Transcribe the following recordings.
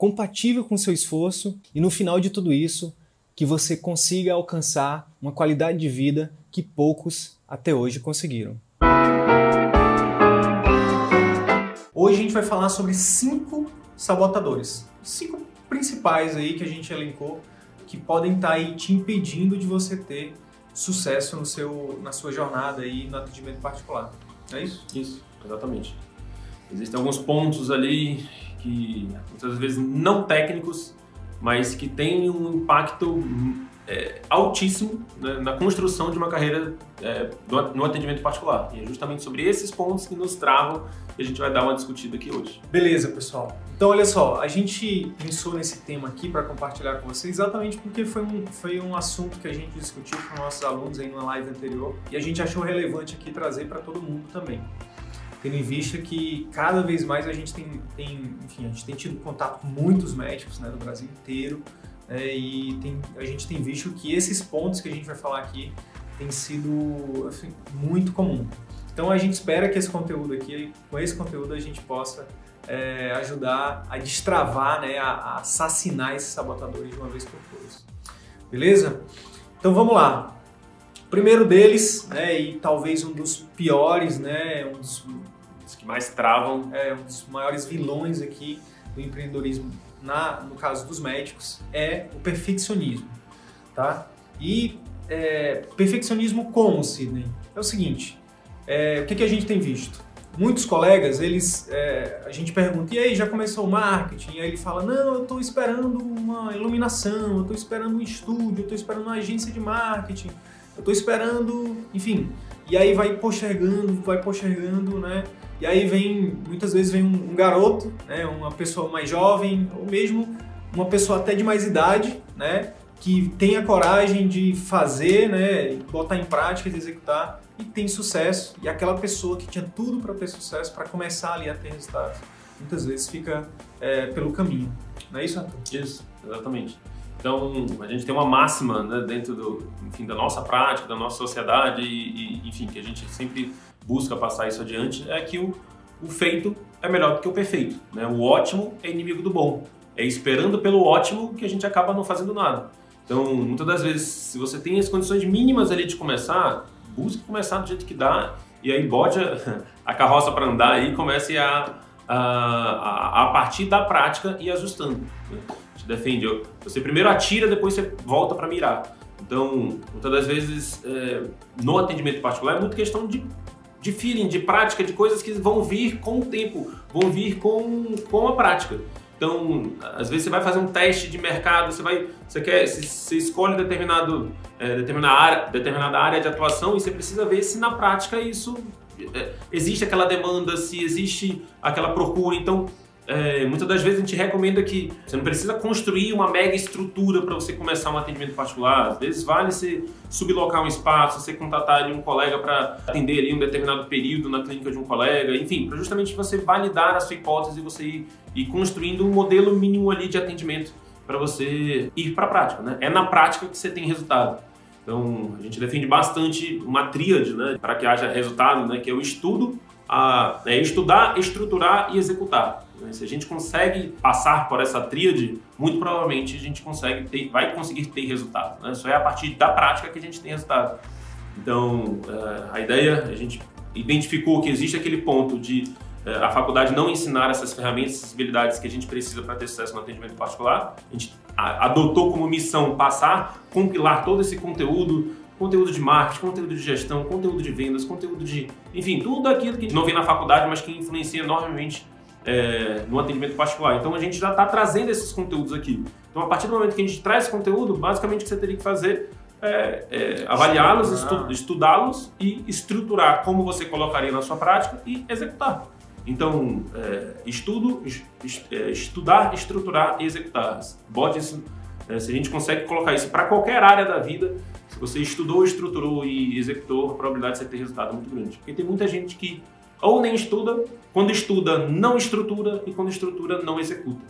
compatível com seu esforço e no final de tudo isso, que você consiga alcançar uma qualidade de vida que poucos até hoje conseguiram. Hoje a gente vai falar sobre cinco sabotadores, cinco principais aí que a gente elencou que podem estar aí te impedindo de você ter sucesso no seu, na sua jornada aí no atendimento particular. É isso? Isso, exatamente. Existem alguns pontos ali que muitas vezes não técnicos, mas que têm um impacto é, altíssimo né, na construção de uma carreira é, no atendimento particular. E é justamente sobre esses pontos que nos travam que a gente vai dar uma discutida aqui hoje. Beleza, pessoal. Então, olha só, a gente pensou nesse tema aqui para compartilhar com vocês exatamente porque foi um, foi um assunto que a gente discutiu com nossos alunos aí numa live anterior e a gente achou relevante aqui trazer para todo mundo também tendo em vista que cada vez mais a gente tem, tem, enfim, a gente tem tido contato com muitos médicos né, do Brasil inteiro né, e tem, a gente tem visto que esses pontos que a gente vai falar aqui têm sido assim, muito comum. Então a gente espera que esse conteúdo aqui, com esse conteúdo a gente possa é, ajudar a destravar, né, a, a assassinar esses sabotadores de uma vez por todas. Beleza? Então vamos lá. Primeiro deles, né, e talvez um dos piores, né, um dos que mais travam. É, um dos maiores vilões aqui do empreendedorismo, na, no caso dos médicos, é o perfeccionismo. Tá? E é, perfeccionismo como, Sidney? É o seguinte, é, o que, que a gente tem visto? Muitos colegas, eles, é, a gente pergunta, e aí, já começou o marketing? E aí ele fala, não, eu estou esperando uma iluminação, eu estou esperando um estúdio, eu estou esperando uma agência de marketing, eu estou esperando, enfim. E aí vai postergando, vai postergando, né? E aí vem, muitas vezes vem um, um garoto, né, uma pessoa mais jovem, ou mesmo uma pessoa até de mais idade, né, que tem a coragem de fazer, né, botar em prática, de executar e tem sucesso. E aquela pessoa que tinha tudo para ter sucesso, para começar ali a ter resultados, muitas vezes fica é, pelo caminho. Não é isso, Arthur? Isso, exatamente. Então, a gente tem uma máxima né, dentro do, enfim, da nossa prática, da nossa sociedade, e, e, enfim, que a gente sempre busca passar isso adiante, é que o, o feito é melhor do que o perfeito. Né? O ótimo é inimigo do bom. É esperando pelo ótimo que a gente acaba não fazendo nada. Então, muitas das vezes, se você tem as condições mínimas ali de começar, busque começar do jeito que dá, e aí bote a, a carroça para andar e comece a, a, a, a partir da prática e ajustando. Né? te defende. Você primeiro atira, depois você volta para mirar. Então, muitas das vezes, é, no atendimento particular, é muito questão de, de feeling, de prática, de coisas que vão vir com o tempo, vão vir com, com a prática. Então, às vezes você vai fazer um teste de mercado, você vai, você quer, você escolhe determinado, é, determinada, área, determinada área de atuação e você precisa ver se na prática isso é, existe aquela demanda, se existe aquela procura. Então, é, muitas das vezes a gente recomenda que você não precisa construir uma mega estrutura para você começar um atendimento particular. Às vezes vale você sublocar um espaço, você contratar ali um colega para atender ali um determinado período na clínica de um colega, enfim, para justamente você validar a sua hipótese e você ir, ir construindo um modelo mínimo ali de atendimento para você ir para a prática. Né? É na prática que você tem resultado. Então, a gente defende bastante uma tríade né, para que haja resultado, né, que é o estudo, a, é estudar, estruturar e executar. Né? Se a gente consegue passar por essa tríade, muito provavelmente a gente consegue ter, vai conseguir ter resultado. Né? Só é a partir da prática que a gente tem resultado. Então, eh, a ideia, a gente identificou que existe aquele ponto de eh, a faculdade não ensinar essas ferramentas, essas habilidades que a gente precisa para ter sucesso no atendimento particular. A gente adotou como missão passar, compilar todo esse conteúdo, conteúdo de marketing, conteúdo de gestão, conteúdo de vendas, conteúdo de, enfim, tudo aquilo que a gente não vê na faculdade, mas que influencia enormemente é, no atendimento particular. Então a gente já está trazendo esses conteúdos aqui. Então a partir do momento que a gente traz esse conteúdo, basicamente o que você teria que fazer é, é avaliá-los, estu estudá-los e estruturar como você colocaria na sua prática e executar. Então, é, estudo, est é, estudar, estruturar e executar. Bote isso É, se a gente consegue colocar isso para qualquer área da vida, se você estudou, estruturou e executou, a probabilidade de você ter resultado é muito grande. Porque tem muita gente que ou nem estuda, quando estuda não estrutura e quando estrutura não executa.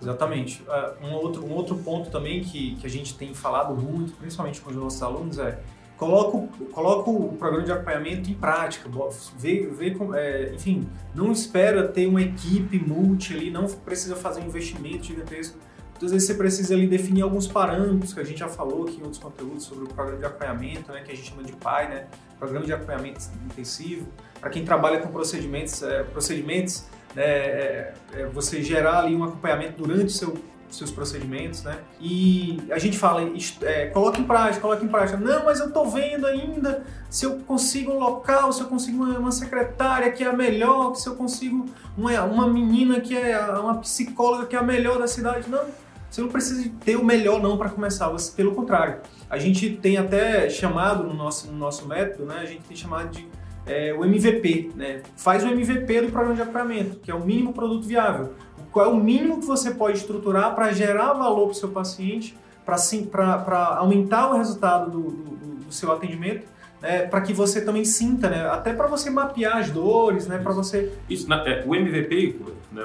Exatamente. Uh, um, outro, um outro ponto também que, que a gente tem falado muito, principalmente com os nossos alunos, é coloca, coloca o programa de acompanhamento em prática, vê, vê é, enfim, não espera ter uma equipe multi ali, não precisa fazer um investimento gigantesco. Muitas vezes você precisa ali definir alguns parâmetros que a gente já falou aqui em outros conteúdos sobre o programa de acompanhamento, né, que a gente chama de PAI, né, programa de acompanhamento intensivo. Para quem trabalha com procedimentos, é, procedimentos né, é, é você gerar ali um acompanhamento durante o seu seus procedimentos, né? E a gente fala, é, coloca em prática, coloca em prática. Não, mas eu tô vendo ainda se eu consigo um local, se eu consigo uma, uma secretária que é a melhor, se eu consigo uma, uma menina que é uma psicóloga que é a melhor da cidade. Não, você não precisa ter o melhor não para começar, você, pelo contrário. A gente tem até chamado no nosso, no nosso método, né? A gente tem chamado de é, o MVP, né? Faz o MVP do programa de acompanhamento, que é o mínimo produto viável. Qual é o mínimo que você pode estruturar para gerar valor para o seu paciente, para aumentar o resultado do, do, do seu atendimento, né, para que você também sinta, né, até para você mapear as dores, né, para você... Isso, é, o MVP né,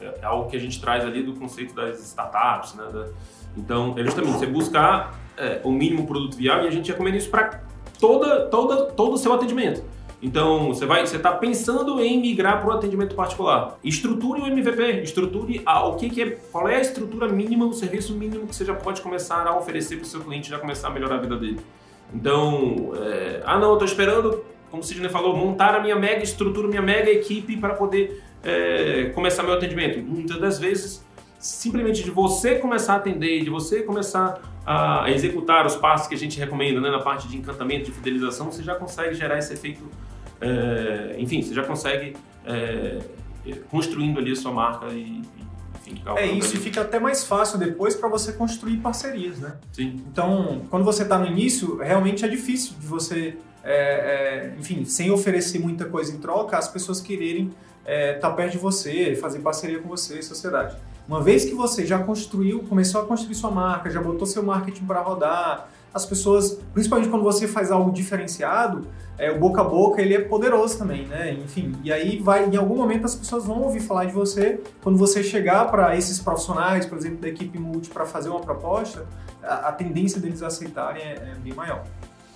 é algo que a gente traz ali do conceito das startups, né, da, então é justamente você buscar é, o mínimo produto viável e a gente recomenda isso para toda, toda, todo o seu atendimento. Então, você vai, você está pensando em migrar para o atendimento particular. Estruture o MVP, estruture a, o que, que é, qual é a estrutura mínima, o serviço mínimo que você já pode começar a oferecer para o seu cliente, já começar a melhorar a vida dele. Então, é, ah não, estou esperando, como o Sidney falou, montar a minha mega estrutura, minha mega equipe para poder é, começar meu atendimento. Muitas das vezes, simplesmente de você começar a atender, de você começar a executar os passos que a gente recomenda né, na parte de encantamento, de fidelização, você já consegue gerar esse efeito é, enfim, você já consegue é, construindo ali a sua marca e, enfim, É isso, e fica até mais fácil depois para você construir parcerias, né? Sim. Então, quando você está no início, realmente é difícil de você, é, é, enfim, sem oferecer muita coisa em troca, as pessoas quererem estar é, tá perto de você, fazer parceria com você, sociedade. Uma vez que você já construiu, começou a construir sua marca, já botou seu marketing para rodar, as pessoas, principalmente quando você faz algo diferenciado, é, o boca a boca ele é poderoso também, né? Enfim, e aí vai, em algum momento as pessoas vão ouvir falar de você quando você chegar para esses profissionais, por exemplo, da equipe multi para fazer uma proposta, a, a, tendência deles aceitarem é, é bem maior.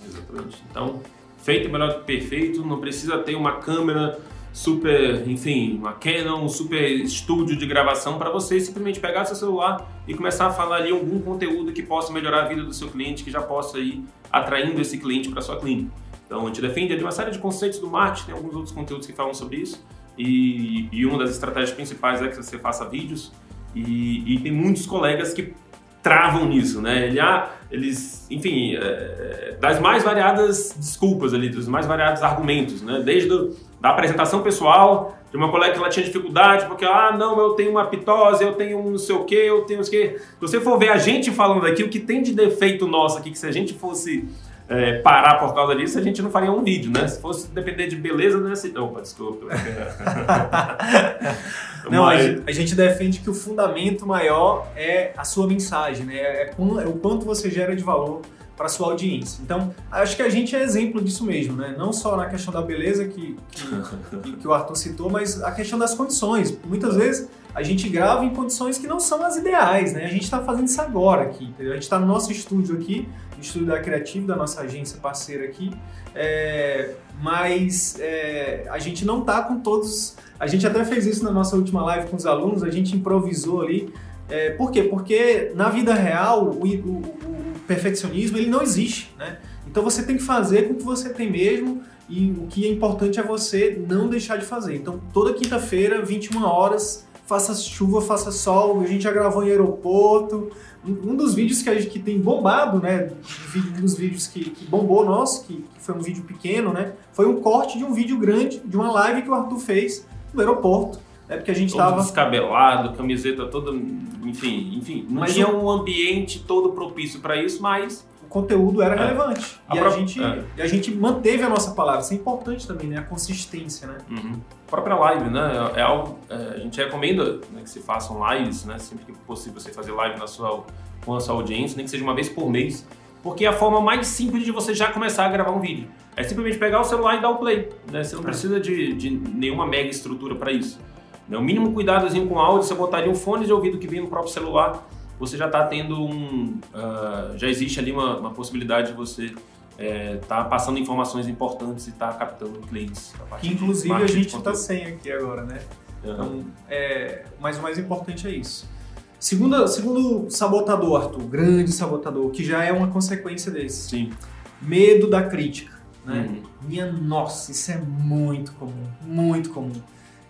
Exatamente. Então, feito é melhor que perfeito, não precisa ter uma câmera super, enfim, uma Canon, um super estúdio de gravação para você simplesmente pegar seu celular e começar a falar ali algum conteúdo que possa melhorar a vida do seu cliente, que já possa ir atraindo esse cliente para sua clínica. Então, a gente defende uma série de conceitos do marketing, tem alguns outros conteúdos que falam sobre isso. E, e uma das estratégias principais é que você faça vídeos. E, e tem muitos colegas que travam nisso, né? Ele, ah, eles, enfim, é, das mais variadas desculpas ali, dos mais variados argumentos, né? Desde do, da apresentação pessoal, de uma colega que ela tinha dificuldade, porque, ah, não, eu tenho uma pitose, eu tenho um não sei o quê, eu tenho o quê. Se você for ver a gente falando aqui, o que tem de defeito nosso aqui, que se a gente fosse é, parar por causa disso, a gente não faria um vídeo, né? Se fosse depender de beleza, não ia ser... Opa, desculpa. não, Mas... a gente defende que o fundamento maior é a sua mensagem, né? É, é o quanto você gera de valor para sua audiência. Então, acho que a gente é exemplo disso mesmo, né? Não só na questão da beleza que, que, que o Arthur citou, mas a questão das condições. Muitas vezes a gente grava em condições que não são as ideais, né? A gente está fazendo isso agora aqui, entendeu? A gente está no nosso estúdio aqui, no estúdio da Criativa, da nossa agência parceira aqui, é, mas é, a gente não está com todos. A gente até fez isso na nossa última live com os alunos, a gente improvisou ali. É, por quê? Porque na vida real o, o perfeccionismo ele não existe, né? Então você tem que fazer com o que você tem mesmo e o que é importante é você não deixar de fazer. Então toda quinta-feira, 21 horas, faça chuva, faça sol, a gente já gravou em aeroporto. Um dos vídeos que a gente que tem bombado, né? Um dos vídeos que, que bombou nosso, que, que, foi um vídeo pequeno, né? Foi um corte de um vídeo grande, de uma live que o Arthur fez no aeroporto. É porque a gente todo tava. descabelado, camiseta toda. Enfim, enfim. Não mas tinha um ambiente todo propício para isso, mas conteúdo era é. relevante. A e, a gente, é. e a gente manteve a nossa palavra. Isso é importante também, né? A consistência, né? Uhum. A própria live, né? É algo. É, a gente recomenda né, que se façam lives, né? Sempre que possível você fazer live na sua com a sua audiência, nem que seja uma vez por mês, porque é a forma mais simples de você já começar a gravar um vídeo. É simplesmente pegar o celular e dar o play. Né? Você não é. precisa de, de nenhuma mega estrutura para isso. Né? O mínimo cuidadozinho com áudio, você botar ali um fone de ouvido que vem no próprio celular, você já está tendo um. Uh, já existe ali uma, uma possibilidade de você estar é, tá passando informações importantes e estar tá captando clientes. Que inclusive a gente está sem aqui agora, né? Uhum. Então, é, mas o mais importante é isso. Segundo, segundo sabotador, Arthur, grande sabotador, que já é uma consequência desse. Sim. Medo da crítica. Né? Uhum. Minha nossa, isso é muito comum, muito comum.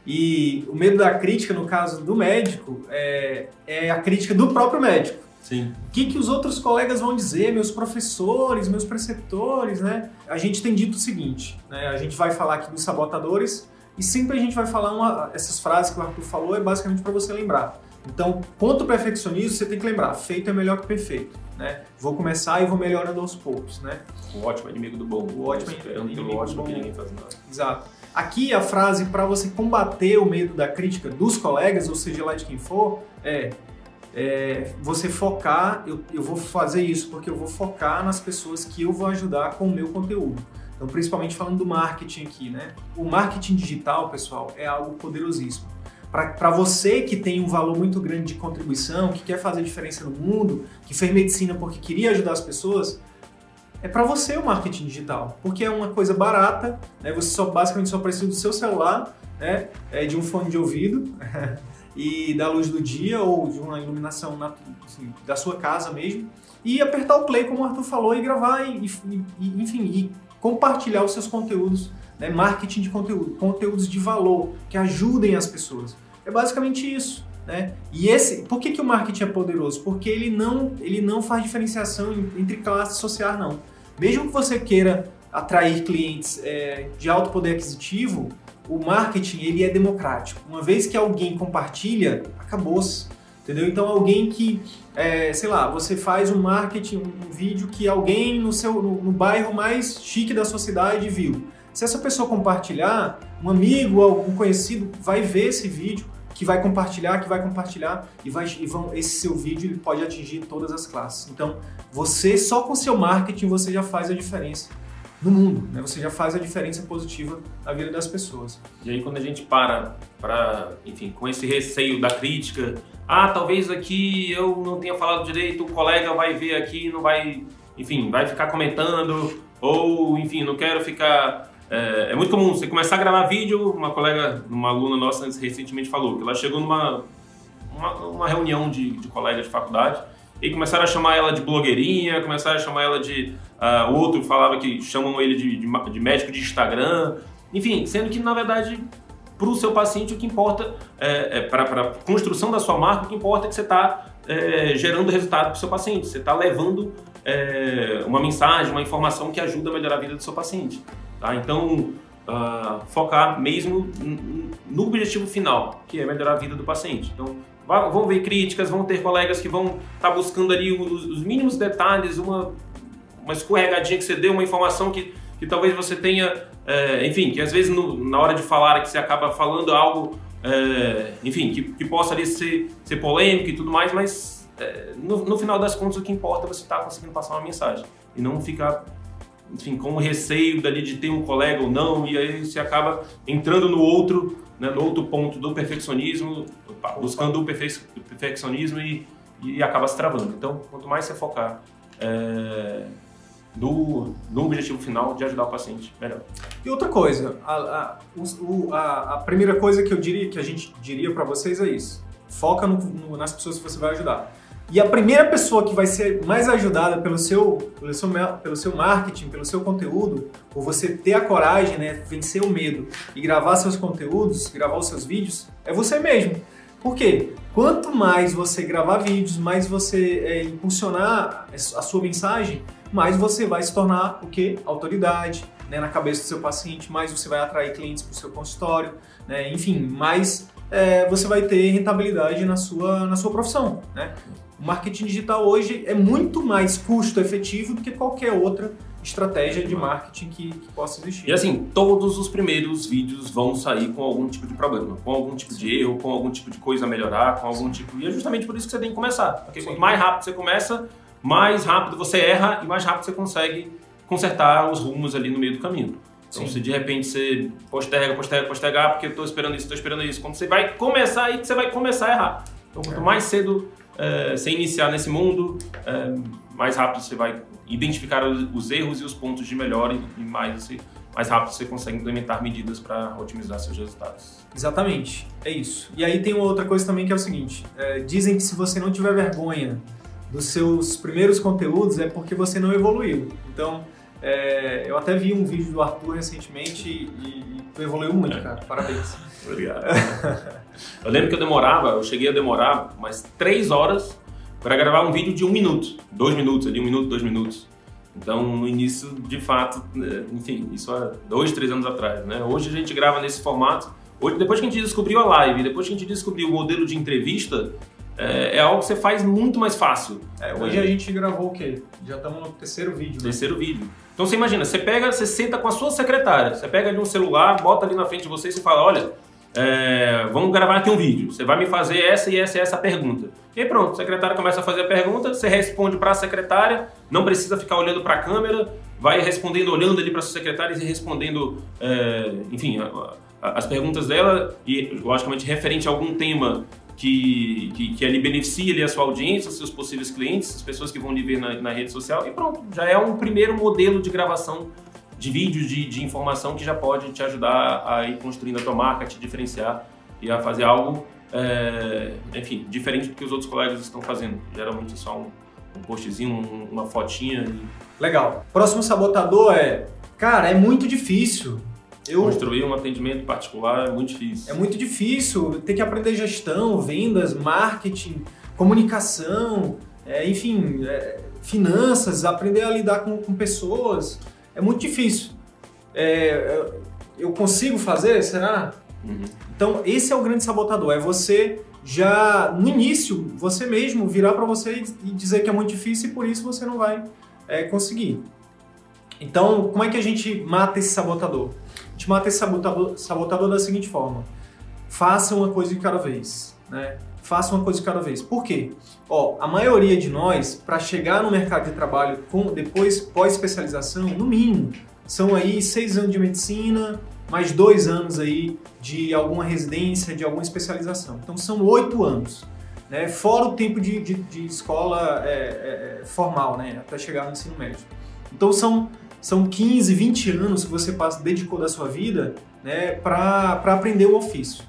E o medo da crítica, no caso do médico, é, é a crítica do próprio médico. Sim. O que, que os outros colegas vão dizer, meus professores, meus preceptores, né? A gente tem dito o seguinte, né? A gente vai falar aqui dos sabotadores e sempre a gente vai falar uma, essas frases que o Arthur falou, é basicamente para você lembrar. Então, quanto perfeccionismo, você tem que lembrar, feito é melhor que perfeito. Né? Vou começar e vou melhorando aos poucos. Né? O ótimo é inimigo do bom. O ótimo é inimigo do ótimo que ninguém faz nada. Exato. Aqui a frase para você combater o medo da crítica dos colegas, ou seja lá de quem for, é, é você focar, eu, eu vou fazer isso porque eu vou focar nas pessoas que eu vou ajudar com o meu conteúdo. Então, principalmente falando do marketing aqui, né? O marketing digital, pessoal, é algo poderosíssimo para você que tem um valor muito grande de contribuição, que quer fazer diferença no mundo, que fez medicina porque queria ajudar as pessoas, é para você o marketing digital, porque é uma coisa barata, né? Você só basicamente só precisa do seu celular, né? É de um fone de ouvido e da luz do dia ou de uma iluminação na, assim, da sua casa mesmo e apertar o play como o Arthur falou e gravar e, e enfim e compartilhar os seus conteúdos, né? Marketing de conteúdo, conteúdos de valor que ajudem as pessoas. É basicamente isso. Né? E esse, por que, que o marketing é poderoso? Porque ele não, ele não faz diferenciação entre classes sociais, não. Mesmo que você queira atrair clientes é, de alto poder aquisitivo, o marketing ele é democrático. Uma vez que alguém compartilha, acabou-se. Entendeu? Então alguém que, é, sei lá, você faz um marketing, um vídeo que alguém no seu no, no bairro mais chique da sua cidade viu. Se essa pessoa compartilhar, um amigo algum conhecido vai ver esse vídeo, que vai compartilhar, que vai compartilhar e, vai, e vão, esse seu vídeo ele pode atingir todas as classes. Então, você só com seu marketing você já faz a diferença no mundo, né? Você já faz a diferença positiva na vida das pessoas. E aí quando a gente para para, enfim, com esse receio da crítica, ah, talvez aqui eu não tenha falado direito, o colega vai ver aqui, não vai, enfim, vai ficar comentando ou, enfim, não quero ficar é, é, muito comum você começar a gravar vídeo. Uma colega, uma aluna nossa recentemente falou que ela chegou numa uma, uma reunião de, de colegas de faculdade e começaram a chamar ela de blogueirinha, começaram a chamar ela de. Uh, outro falava que chamam ele de, de, de, médico de Instagram, enfim, sendo que na verdade para o seu paciente o que importa é, é para a construção da sua marca, o que importa é que você está é, gerando resultado para o seu paciente, você está levando é, uma mensagem, uma informação que ajuda a melhorar a vida do seu paciente. Tá? Então, uh, focar mesmo no objetivo final, que é melhorar a vida do paciente. Então, vão ver críticas, vão ter colegas que vão estar tá buscando ali os, os, mínimos detalhes, uma, uma escorregadinha que você deu, uma informação que, que talvez você tenha, é, enfim, que às vezes no, na hora de falar que você acaba falando algo, é, enfim, que, que possa ali ser, ser polêmico e tudo mais, mas é, no, no final das contas o que importa é você estar tá conseguindo passar uma mensagem e não ficar enfim, com receio dali de ter um colega ou não, e aí você acaba entrando no outro, né, no outro ponto do perfeccionismo, buscando o perfe perfeccionismo e, e acaba se travando. Então, quanto mais você focar é, no, no objetivo final de ajudar o paciente, melhor. E outra coisa, a, o, a, a primeira coisa que eu diria, que a gente diria para vocês é isso: foca no, no, nas pessoas que você vai ajudar. E a primeira pessoa que vai ser mais ajudada pelo seu, pelo seu, pelo seu marketing, pelo seu conteúdo, por você ter a coragem, né, vencer o medo e gravar seus conteúdos, gravar os seus vídeos, é você mesmo. Por quê? Quanto mais você gravar vídeos, mais você é, impulsionar a sua mensagem, mais você vai se tornar o que? Autoridade né, na cabeça do seu paciente, mais você vai atrair clientes para o seu consultório, né, enfim, mais é, você vai ter rentabilidade na sua, na sua profissão. Né? O marketing digital hoje é muito mais custo efetivo do que qualquer outra estratégia de marketing que, que, possa existir. E assim, todos os primeiros vídeos vão sair com algum tipo de problema, com algum tipo de erro, com algum tipo de coisa a melhorar, com algum tipo. E é justamente por isso que você tem que começar. Porque Sim. quanto mais rápido você começa, mais rápido você erra e mais rápido você consegue consertar os rumos ali no meio do caminho. Então, Sim. se de repente você posterga, posterga, posterga, porque eu estou esperando isso, estou esperando isso, quando você vai começar aí, você vai começar a errar. Então, quanto é. mais cedo é, você iniciar nesse mundo, é, mais rápido você vai identificar os erros e os pontos de melhora e mais, mais rápido você consegue implementar medidas para otimizar seus resultados. Exatamente, é isso. E aí tem uma outra coisa também que é o seguinte: é, dizem que se você não tiver vergonha dos seus primeiros conteúdos é porque você não evoluiu. Então, é, eu até vi um vídeo do Arthur recentemente e, e tu evoluiu muito, cara. Parabéns. Obrigado. eu lembro que eu demorava, eu cheguei a demorar umas três horas para gravar um vídeo de um minuto, dois minutos, de um minuto, dois minutos. Então, no início, de fato, é, enfim, isso há dois, três anos atrás, né? Hoje a gente grava nesse formato. Hoje, depois que a gente descobriu a live, depois que a gente descobriu o modelo de entrevista, é, é algo que você faz muito mais fácil. É, hoje é. a gente gravou o quê? Já estamos no terceiro vídeo. Né? Terceiro vídeo. Então você imagina, você pega, você senta com a sua secretária, você pega ali um celular, bota ali na frente de você e você fala, olha, é, vamos gravar aqui um vídeo. Você vai me fazer essa e essa e essa pergunta. E aí pronto, a secretária começa a fazer a pergunta, você responde para a secretária, não precisa ficar olhando para a câmera, vai respondendo, olhando ali para a sua secretária e respondendo, é, enfim, as perguntas dela e logicamente referente a algum tema que, que, que ali beneficia ali a sua audiência, seus possíveis clientes, as pessoas que vão lhe ver na, na rede social e pronto, já é um primeiro modelo de gravação de vídeos, de, de informação que já pode te ajudar a ir construindo a tua marca, te diferenciar e a fazer algo, é, enfim, diferente do que os outros colegas estão fazendo. Geralmente é só um, um postzinho, um, uma fotinha. Legal. Próximo sabotador é, cara, é muito difícil. Eu... Construir um atendimento particular é muito difícil. É muito difícil. Ter que aprender gestão, vendas, marketing, comunicação, é, enfim, é, finanças, aprender a lidar com, com pessoas é muito difícil. É, eu consigo fazer? Será? Uhum. Então, esse é o grande sabotador. É você já, no início, você mesmo virar para você e dizer que é muito difícil e por isso você não vai é, conseguir. Então, como é que a gente mata esse sabotador? Mata esse sabotador, sabotador da seguinte forma. Faça uma coisa de cada vez. Né? Faça uma coisa de cada vez. Por quê? Ó, a maioria de nós, para chegar no mercado de trabalho com depois pós-especialização, no mínimo, são aí seis anos de medicina, mais dois anos aí de alguma residência, de alguma especialização. Então são oito anos, né? Fora o tempo de, de, de escola é, é, é formal, né? Até chegar no ensino médio. Então são são 15, 20 anos que você passa, dedicou da sua vida né, para aprender o ofício.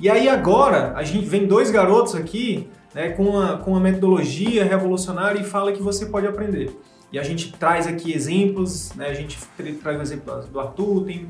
E aí agora a gente vem dois garotos aqui né, com, uma, com uma metodologia revolucionária e fala que você pode aprender. E a gente traz aqui exemplos, né, a gente traz o exemplo do Arthur, tem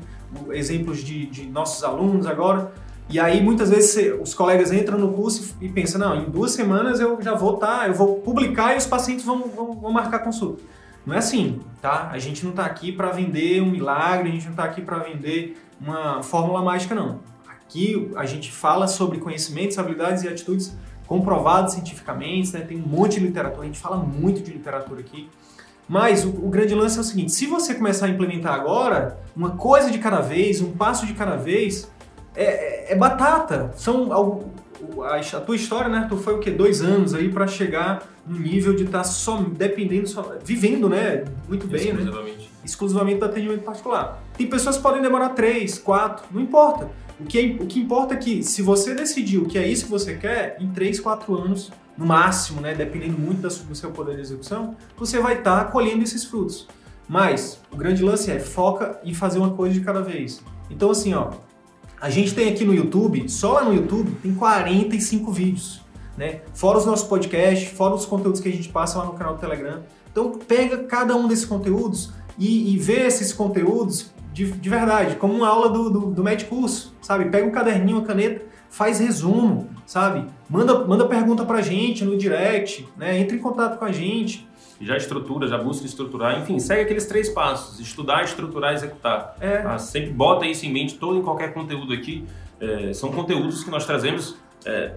exemplos de, de nossos alunos agora. E aí muitas vezes os colegas entram no curso e pensam, não, em duas semanas eu já vou estar, tá, eu vou publicar e os pacientes vão, vão, vão marcar consulta. Não é assim, tá? A gente não está aqui para vender um milagre, a gente não está aqui para vender uma fórmula mágica, não. Aqui a gente fala sobre conhecimentos, habilidades e atitudes comprovados cientificamente, né? tem um monte de literatura, a gente fala muito de literatura aqui. Mas o, o, grande lance é o seguinte: se você começar a implementar agora, uma coisa de cada vez, um passo de cada vez, é, é, é batata. São a, a, tua história, né? Tu foi o quê? Dois anos aí para chegar no nível de estar tá só dependendo, só, vivendo, né? Muito bem, né? exclusivamente. né? Exclusivamente do atendimento particular. Tem pessoas que podem demorar três, quatro, não importa. O que, é, o que importa é que, se você decidiu que é isso que você quer, em 3, 4 anos, no máximo, né, dependendo muito do seu poder de execução, você vai estar tá colhendo esses frutos. Mas o grande lance é foca em fazer uma coisa de cada vez. Então, assim, ó, a gente tem aqui no YouTube, só lá no YouTube, tem 45 vídeos. Né? Fora os nossos podcasts, fora os conteúdos que a gente passa lá no canal do Telegram. Então, pega cada um desses conteúdos e, e vê esses conteúdos de, de verdade, como uma aula do, do, do Med Curso, sabe? Pega um caderninho, uma caneta, faz resumo, sabe? Manda, manda pergunta pra gente no direct, né? Entre em contato com a gente. Já estrutura, já busca estruturar, enfim, segue aqueles três passos: estudar, estruturar, executar. É. Tá? Sempre bota isso em mente, todo em qualquer conteúdo aqui. É, são conteúdos que nós trazemos. É,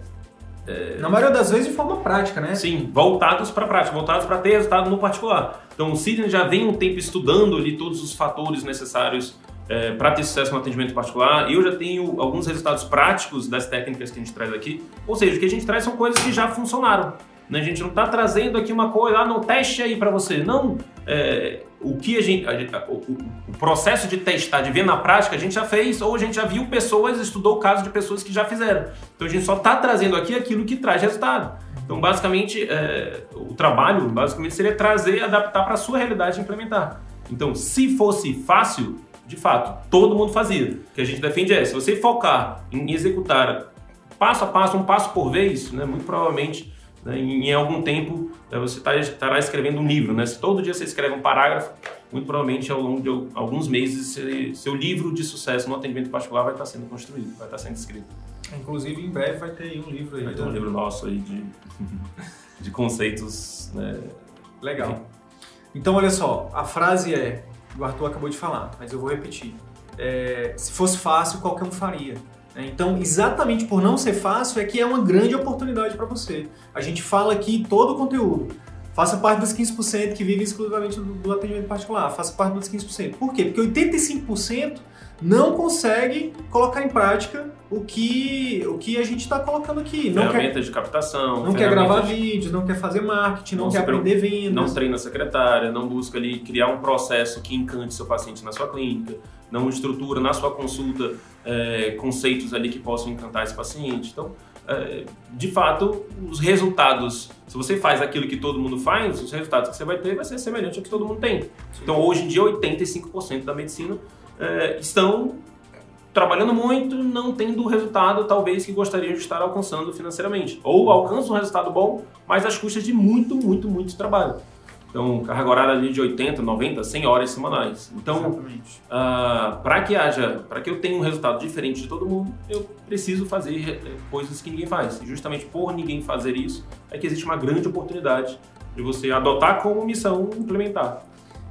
É... Na maioria das vezes de forma prática, né? Sim, voltados para a prática, voltados para ter resultado no particular. Então o Sidney já vem um tempo estudando ali todos os fatores necessários é, para ter sucesso no atendimento particular. Eu já tenho alguns resultados práticos das técnicas que a gente traz aqui. Ou seja, o que a gente traz são coisas que já funcionaram. Né? A gente não está trazendo aqui uma coisa, ah, não, teste aí para você. Não, é, o que a gente, a, o, o, processo de testar, de ver na prática, a gente já fez, ou a gente já viu pessoas, estudou o caso de pessoas que já fizeram. Então a gente só está trazendo aqui aquilo que traz resultado. Então, basicamente, é, o trabalho basicamente seria trazer, adaptar para a sua realidade e implementar. Então, se fosse fácil, de fato, todo mundo fazia. O que a gente defende é, se você focar em executar passo a passo, um passo por vez, né, muito provavelmente né, em, algum tempo né, você tá, estará escrevendo um livro. Né? Se todo dia você escreve um parágrafo, muito provavelmente ao longo de alguns meses seu livro de sucesso no atendimento particular vai estar sendo construído, vai estar sendo escrito. Inclusive, em breve vai ter um livro aí. Vai ter um livro nosso aí de, de conceitos. Né? Legal. Então, olha só, a frase é: o Arthur acabou de falar, mas eu vou repetir. É, se fosse fácil, qualquer um faria. Né? Então, exatamente por não ser fácil, é que é uma grande oportunidade para você. A gente fala aqui todo o conteúdo. Faça parte dos 15% que vivem exclusivamente do, do atendimento particular. Faça parte dos 15%. Por quê? Porque 85% não consegue colocar em prática o que, o que a gente está colocando aqui. Não ferramentas quer, de captação. Não quer gravar de... vídeos, não quer fazer marketing, não, não quer aprender vendas. Não treina a secretária, não busca ali criar um processo que encante seu paciente na sua clínica, não estrutura na sua consulta é, conceitos ali que possam encantar esse paciente. Então, é, de fato, os resultados, se você faz aquilo que todo mundo faz, os resultados que você vai ter vai ser semelhante ao que todo mundo tem. Então, hoje em dia, 85% da medicina é, estão trabalhando muito, não tendo o resultado talvez que gostariam de estar alcançando financeiramente. Ou alcançam um resultado bom, mas às custas de muito, muito, muito trabalho. Então, carga horária ali de 80, 90, 100 horas semanais. Então, uh, para que haja, para que eu tenha um resultado diferente de todo mundo, eu preciso fazer eh, coisas que ninguém faz. E justamente por ninguém fazer isso, é que existe uma grande oportunidade de você adotar como missão implementar.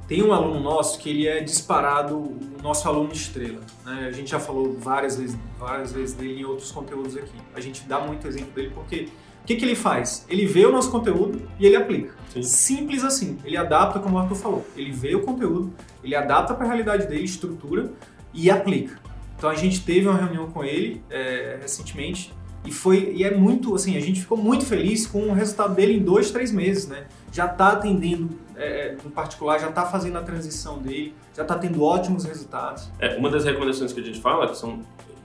Tem um aluno nosso que ele é disparado o nosso aluno estrela. Né? A gente já falou várias vezes, várias vezes dele em outros conteúdos aqui. A gente dá muito exemplo dele porque que, que ele faz? Ele vê o nosso conteúdo e ele aplica. Sim. Simples assim. Ele adapta, como o Arthur falou. Ele vê o conteúdo, ele adapta para a realidade dele, estrutura e aplica. Então a gente teve uma reunião com ele é, recentemente e foi e é muito assim a gente ficou muito feliz com o resultado dele em dois três meses né já está atendendo é, no particular, já está fazendo a transição dele, já está tendo ótimos resultados. É, uma das recomendações que a gente fala, que são,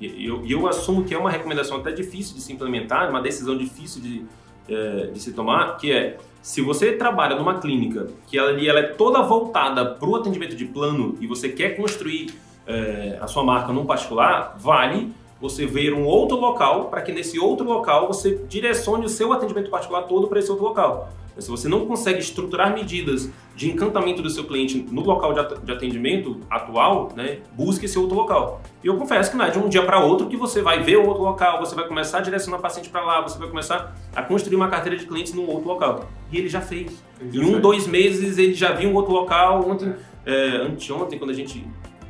e eu, eu, assumo que é uma recomendação até difícil de se implementar, uma decisão difícil de, é, de se tomar, que é, se você trabalha numa clínica que ela, ela é toda voltada para o atendimento de plano e você quer construir é, a sua marca num particular, vale você ver um outro local para que nesse outro local você direcione o seu atendimento particular todo para esse outro local. Se você não consegue estruturar medidas de encantamento do seu cliente no local de atendimento atual, né, busque esse outro local. E eu confesso que não é de um dia para outro que você vai ver o outro local, você vai começar a direcionar o paciente para lá, você vai começar a construir uma carteira de clientes num outro local. E ele já fez. Ele em um, fez. dois meses ele já viu um outro local. Ontem, é, anteontem, quando a gente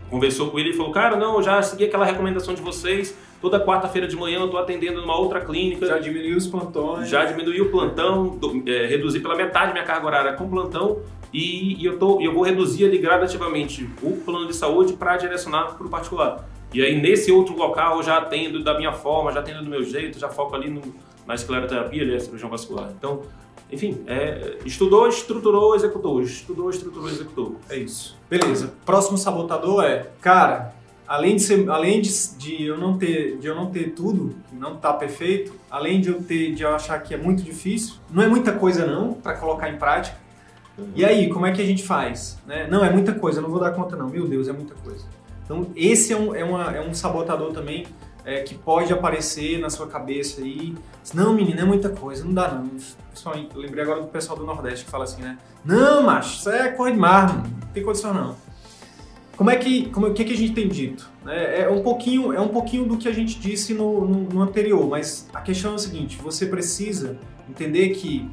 conversou com ele, ele falou, cara, não, eu já segui aquela recomendação de vocês, toda quarta-feira de manhã eu estou atendendo numa outra clínica. Já diminuiu os plantões. Já diminuí o plantão, é, reduzi pela metade minha carga horária com plantão e, e eu, tô, eu vou reduzir ali gradativamente o plano de saúde para direcionar para o particular. E aí nesse outro local eu já atendo da minha forma, já atendo do meu jeito, já foco ali no, na escleroterapia, ali, a cirurgião vascular. Então, enfim, é, estudou, estruturou, executou. Estudou, estruturou, executou. É isso. Beleza. Próximo sabotador é, cara, além de ser, além de, de, eu não ter, de eu não ter tudo, não tá perfeito, além de eu ter, de eu achar que é muito difícil, não é muita coisa não para colocar em prática. Uhum. E aí, como é que a gente faz? Né? Não é muita coisa, não vou dar conta não. Meu Deus, é muita coisa. Então esse é um, é uma, é um sabotador também é, que pode aparecer na sua cabeça aí. Não, menino, é muita coisa, não dá não. Pessoal, lembrei agora do pessoal do Nordeste que fala assim, né? Não, macho, isso é corre de mar, não tem condição não. Como é que, como, o que, que a gente tem dito? É, é, um pouquinho, é um pouquinho do que a gente disse no, no, no anterior, mas a questão é o seguinte: você precisa entender que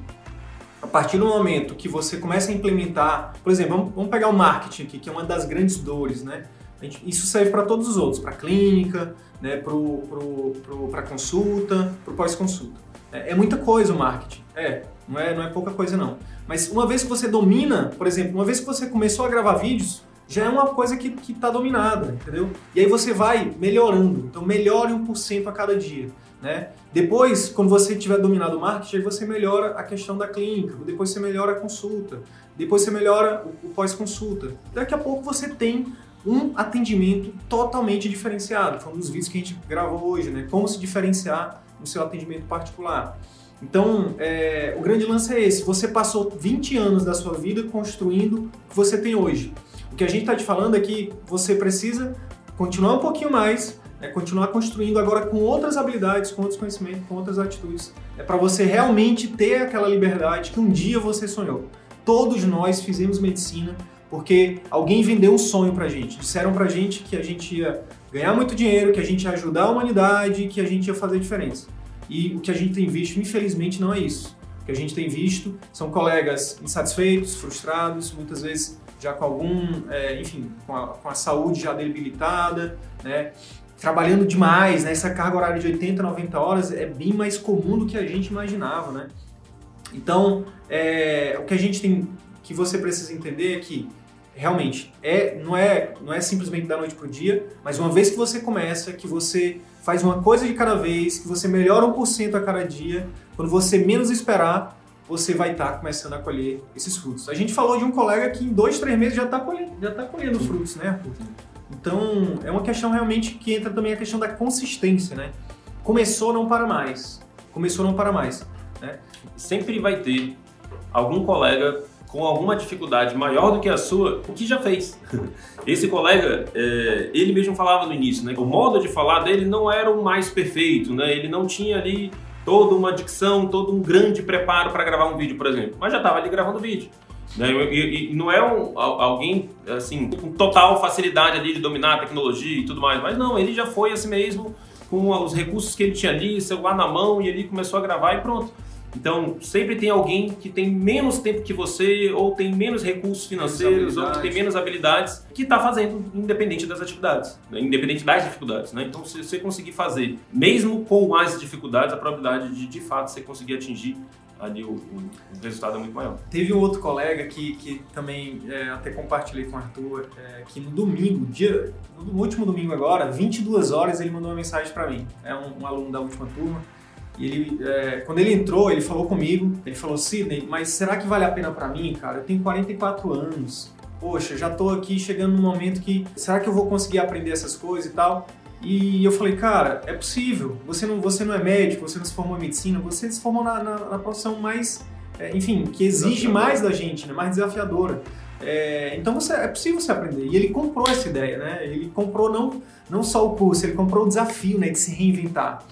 a partir do momento que você começa a implementar, por exemplo, vamos, vamos pegar o marketing aqui, que é uma das grandes dores, né? Gente, isso serve para todos os outros, para clínica, né, para pro, pro, pro, consulta, para pós-consulta. É, é, muita coisa o marketing. É, não é, não é pouca coisa não. Mas uma vez que você domina, por exemplo, uma vez que você começou a gravar vídeos, já é uma coisa que está dominada, entendeu? E aí você vai melhorando. Então melhore 1% a cada dia. Né? Depois, quando você tiver dominado o marketing, você melhora a questão da clínica, depois você melhora a consulta, depois você melhora o, o pós-consulta. Daqui a pouco você tem um atendimento totalmente diferenciado. Foi um dos vídeos que a gente gravou hoje, né? Como se diferenciar no seu atendimento particular. Então, é, o grande lance é esse: você passou 20 anos da sua vida construindo o que você tem hoje. O que a gente está te falando é que você precisa continuar um pouquinho mais, né, continuar construindo agora com outras habilidades, com outros conhecimentos, com outras atitudes. É para você realmente ter aquela liberdade que um dia você sonhou. Todos nós fizemos medicina porque alguém vendeu um sonho pra gente. Disseram pra gente que a gente ia ganhar muito dinheiro, que a gente ia ajudar a humanidade, que a gente ia fazer diferença. E o que a gente tem visto, infelizmente, não é isso. O que a gente tem visto são colegas insatisfeitos, frustrados, muitas vezes já com algum, é, enfim, com a, com a, saúde já debilitada, né? Trabalhando demais, né? Essa carga horária de 80, 90 horas é bem mais comum do que a gente imaginava, né? Então, é, o que a gente tem, que você precisa entender é que realmente é não é não é simplesmente da noite pro dia, mas uma vez que você começa, que você faz uma coisa de cada vez, que você melhora 1% a cada dia, quando você menos esperar, você vai estar tá começando a colher esses frutos. A gente falou de um colega que em dois, três meses já está colhendo, já tá colhendo frutos, né, Arthur? Então, é uma questão realmente que entra também a questão da consistência, né? Começou, não para mais. Começou, não para mais. Né? Sempre vai ter algum colega com alguma dificuldade maior do que a sua, o que já fez. Esse colega, é, ele mesmo falava no início, né? O modo de falar dele não era o mais perfeito, né? Ele não tinha ali toda uma dicção, todo um grande preparo para gravar um vídeo, por exemplo. Mas já estava ali gravando vídeo. Né? E, e, não é um, alguém assim com total facilidade ali de dominar a tecnologia e tudo mais, mas não, ele já foi assim mesmo com os recursos que ele tinha ali, celular na mão e ele começou a gravar e pronto. Então, sempre tem alguém que tem menos tempo que você, ou tem menos recursos financeiros, ou que tem menos habilidades, que está fazendo independente das atividades, né? independente das dificuldades. Né? Então, se você conseguir fazer, mesmo com as dificuldades, a probabilidade de de fato você conseguir atingir ali o, o, resultado é muito maior. Teve um outro colega que, que também é, até compartilhei com o Arthur, é, que no domingo, dia, no último domingo agora, 22 horas, ele mandou uma mensagem para mim. É um, um aluno da última turma e ele, é, quando ele entrou, ele falou comigo, ele falou, Sidney, mas será que vale a pena para mim, cara? Eu tenho 44 anos, poxa, já tô aqui chegando num momento que, será que eu vou conseguir aprender essas coisas e tal? E eu falei, cara, é possível, você não, você não é médico, você não se formou em medicina, você se formou na, na, na profissão mais, é, enfim, que exige mais da gente, né, mais desafiadora. É, então você, é possível você aprender. E ele comprou essa ideia, né? Ele comprou não, não só o curso, ele comprou o desafio né, de se reinventar.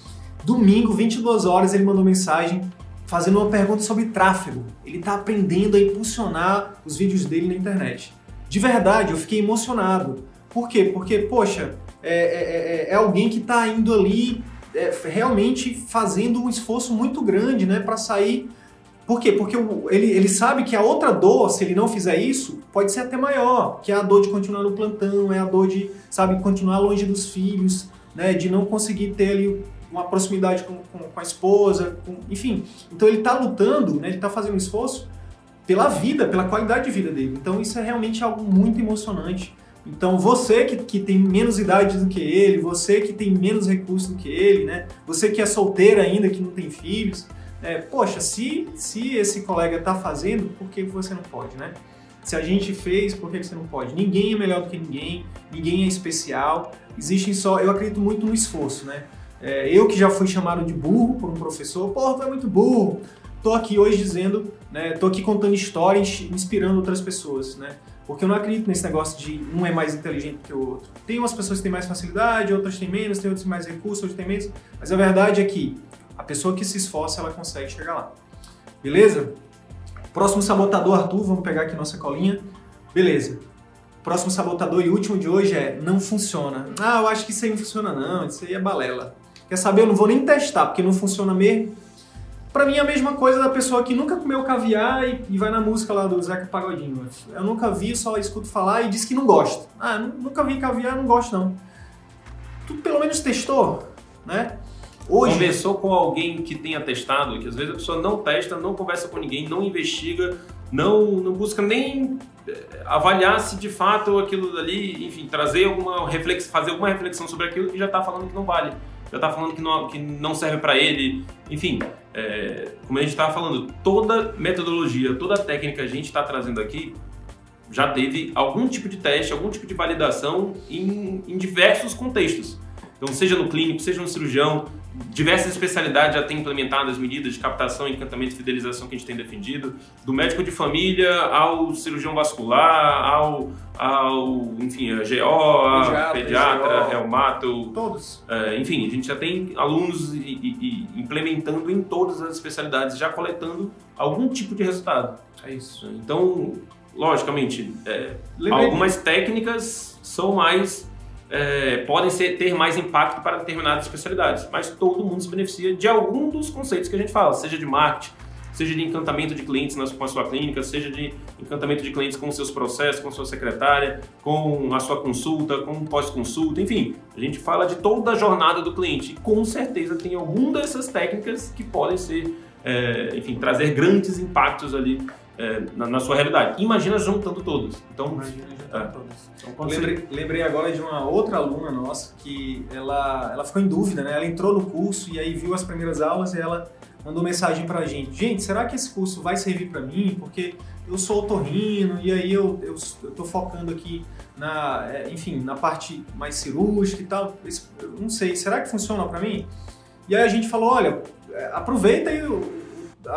Domingo, 22 horas, ele mandou mensagem fazendo uma pergunta sobre tráfego. Ele está aprendendo a impulsionar os vídeos dele na internet. De verdade, eu fiquei emocionado. Por quê? Porque, poxa, é, é, é, é alguém que está indo ali é, realmente fazendo um esforço muito grande né, para sair. Por quê? Porque ele, ele sabe que a outra dor, se ele não fizer isso, pode ser até maior, que é a dor de continuar no plantão, é a dor de, sabe, continuar longe dos filhos, né, de não conseguir ter ali uma proximidade com, com, com a esposa, com, enfim. Então ele está lutando, né, ele está fazendo um esforço pela vida, pela qualidade de vida dele. Então isso é realmente algo muito emocionante. Então você que, que tem menos idade do que ele, você que tem menos recursos do que ele, né, você que é solteira ainda, que não tem filhos, é, poxa, se, se esse colega está fazendo, por que você não pode, né? Se a gente fez, por que você não pode? Ninguém é melhor do que ninguém, ninguém é especial. Existem só, eu acredito muito no esforço, né? É, eu que já fui chamado de burro por um professor, pô, tu é muito burro. Tô aqui hoje dizendo, né, tô aqui contando histórias, inspirando outras pessoas, né? Porque eu não acredito nesse negócio de um é mais inteligente que o outro. Tem umas pessoas que têm mais facilidade, outras têm menos, tem outras que têm mais recursos, outras têm menos. Mas a verdade é que a pessoa que se esforça, ela consegue chegar lá. Beleza? Próximo sabotador, Arthur, vamos pegar aqui nossa colinha. Beleza. Próximo sabotador e último de hoje é não funciona. Ah, eu acho que isso aí não funciona não, isso aí é balela. Quer saber? Eu não vou nem testar, porque não funciona mesmo. Pra mim é a mesma coisa da pessoa que nunca comeu caviar e, e vai na música lá do Zeca Pagodinho. Eu nunca vi, só escuto falar e diz que não gosta. Ah, nunca vi caviar, não gosto não. Tu pelo menos testou, né? Hoje... Conversou com alguém que tenha testado, que às vezes a pessoa não testa, não conversa com ninguém, não investiga, não, não busca nem eh, avaliar se de fato aquilo dali, enfim, trazer alguma reflexão, fazer alguma reflexão sobre aquilo que já está falando que não vale, já está falando que não, que não serve para ele, enfim, é, como a gente estava falando, toda metodologia, toda técnica que a gente está trazendo aqui já teve algum tipo de teste, algum tipo de validação em, em diversos contextos. Então, seja no clínico, seja no cirurgião, diversas especialidades já têm implementado as medidas de captação, encantamento e fidelização que a gente tem defendido, do médico de família ao cirurgião vascular, ao, ao enfim, a GO, a pediatra, GO, reumato, todos. É, enfim, a gente já tem alunos e, e, e implementando em todas as especialidades, já coletando algum tipo de resultado. É isso. Então, logicamente, é, algumas técnicas são mais é, podem ser, ter mais impacto para determinadas especialidades, mas todo mundo se beneficia de algum dos conceitos que a gente fala, seja de marketing, seja de encantamento de clientes com a sua clínica, seja de encantamento de clientes com seus processos, com sua secretária, com a sua consulta, com pós-consulta, enfim, a gente fala de toda a jornada do cliente e com certeza tem alguma dessas técnicas que podem ser, é, enfim, trazer grandes impactos ali é, na, na, sua realidade. Imagina juntando todos. Então, Imagina juntando é. todos. Então, lembrei, lembrei, agora de uma outra aluna nossa que ela, ela ficou em dúvida, né? Ela entrou no curso e aí viu as primeiras aulas e ela mandou mensagem pra gente. Gente, será que esse curso vai servir para mim? Porque eu sou otorrino e aí eu, eu, eu tô focando aqui na, é, enfim, na parte mais cirúrgica e tal. Eu não sei, será que funciona para mim? E aí a gente falou, olha, é, aproveita aí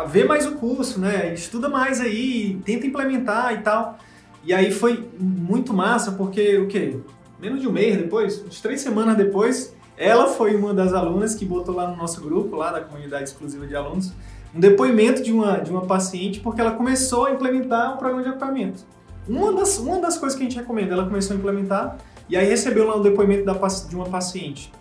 vê mais o curso, né? Estuda mais aí, tenta implementar e tal. E aí foi muito massa, porque o quê? Menos de um mês depois, uns três semanas depois, ela foi uma das alunas que botou lá no nosso grupo, lá da comunidade exclusiva de alunos, um depoimento de uma, de uma paciente, porque ela começou a implementar o programa de acompanhamento. Uma das, uma das coisas que a gente recomenda, ela começou a implementar e aí recebeu lá um depoimento da, de uma paciente.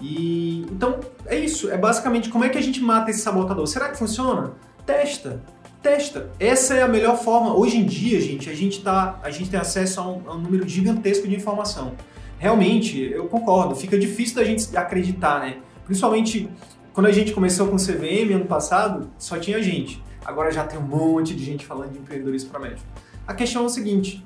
E então é isso, é basicamente como é que a gente mata esse sabotador. Será que funciona? Testa, testa. Essa é a melhor forma. Hoje em dia, gente, a gente tá, a gente tem acesso a um, a um número gigantesco de informação. Realmente, eu concordo. Fica difícil da gente acreditar, né? Principalmente quando a gente começou com o CVM ano passado, só tinha gente. Agora já tem um monte de gente falando de empreendedorismo para médico. A questão é o seguinte,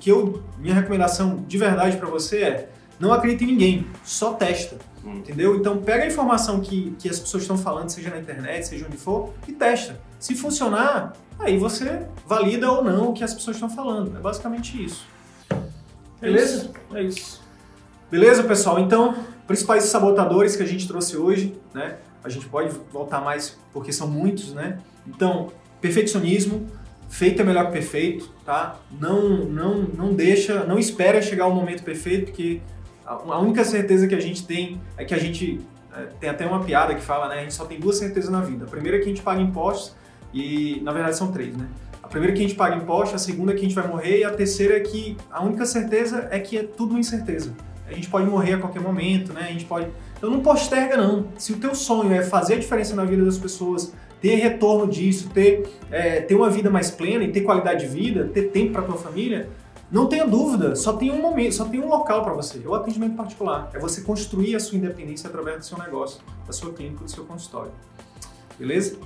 que eu, minha recomendação de verdade para você é não acredita em ninguém, só testa. Hum. Entendeu? Então pega a informação que, que as pessoas estão falando, seja na internet, seja onde for, e testa. Se funcionar, aí você valida ou não o que as pessoas estão falando. É basicamente isso. Beleza? É isso. Beleza, pessoal? Então, principais sabotadores que a gente trouxe hoje, né? A gente pode voltar mais porque são muitos, né? Então, perfeccionismo, feito é melhor que perfeito, tá? Não, não, não deixa, não espera chegar o momento perfeito, porque a única certeza que a gente tem é que a gente. É, tem até uma piada que fala, né? A gente só tem duas certezas na vida. A primeira é que a gente paga impostos, e na verdade são três, né? A primeira é que a gente paga impostos, a segunda é que a gente vai morrer, e a terceira é que a única certeza é que é tudo uma incerteza. A gente pode morrer a qualquer momento, né? A gente pode. Então não posterga, não. Se o teu sonho é fazer a diferença na vida das pessoas, ter retorno disso, ter, é, ter uma vida mais plena e ter qualidade de vida, ter tempo para tua família, não tenha dúvida, só tem um momento, só tem um local para você. É o atendimento particular. É você construir a sua independência através do seu negócio, da sua clínica, do seu consultório. Beleza?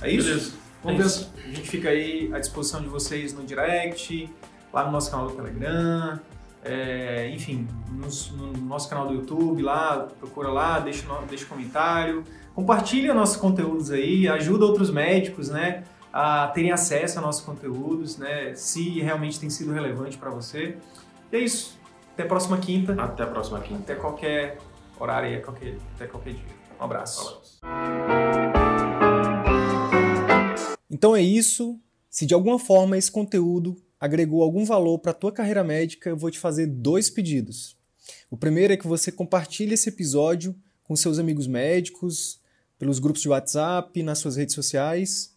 É isso? Beleza. Vamos é isso. A gente fica aí à disposição de vocês no direct, lá no nosso canal do Telegram, é, enfim, nos, no nosso canal do YouTube, lá, procura lá, deixa, deixa comentário, compartilha nossos conteúdos aí, ajuda outros médicos, né? A terem acesso a nossos conteúdos, né? Se realmente tem sido relevante para você. E é isso. Até a próxima quinta. Até a próxima quinta. Até qualquer horário, qualquer, até qualquer dia. Um abraço. Um abraço. Então é isso. Se de alguma forma esse conteúdo agregou algum valor para a tua carreira médica, eu vou te fazer dois pedidos. O primeiro é que você compartilhe esse episódio com seus amigos médicos, pelos grupos de WhatsApp, nas suas redes sociais.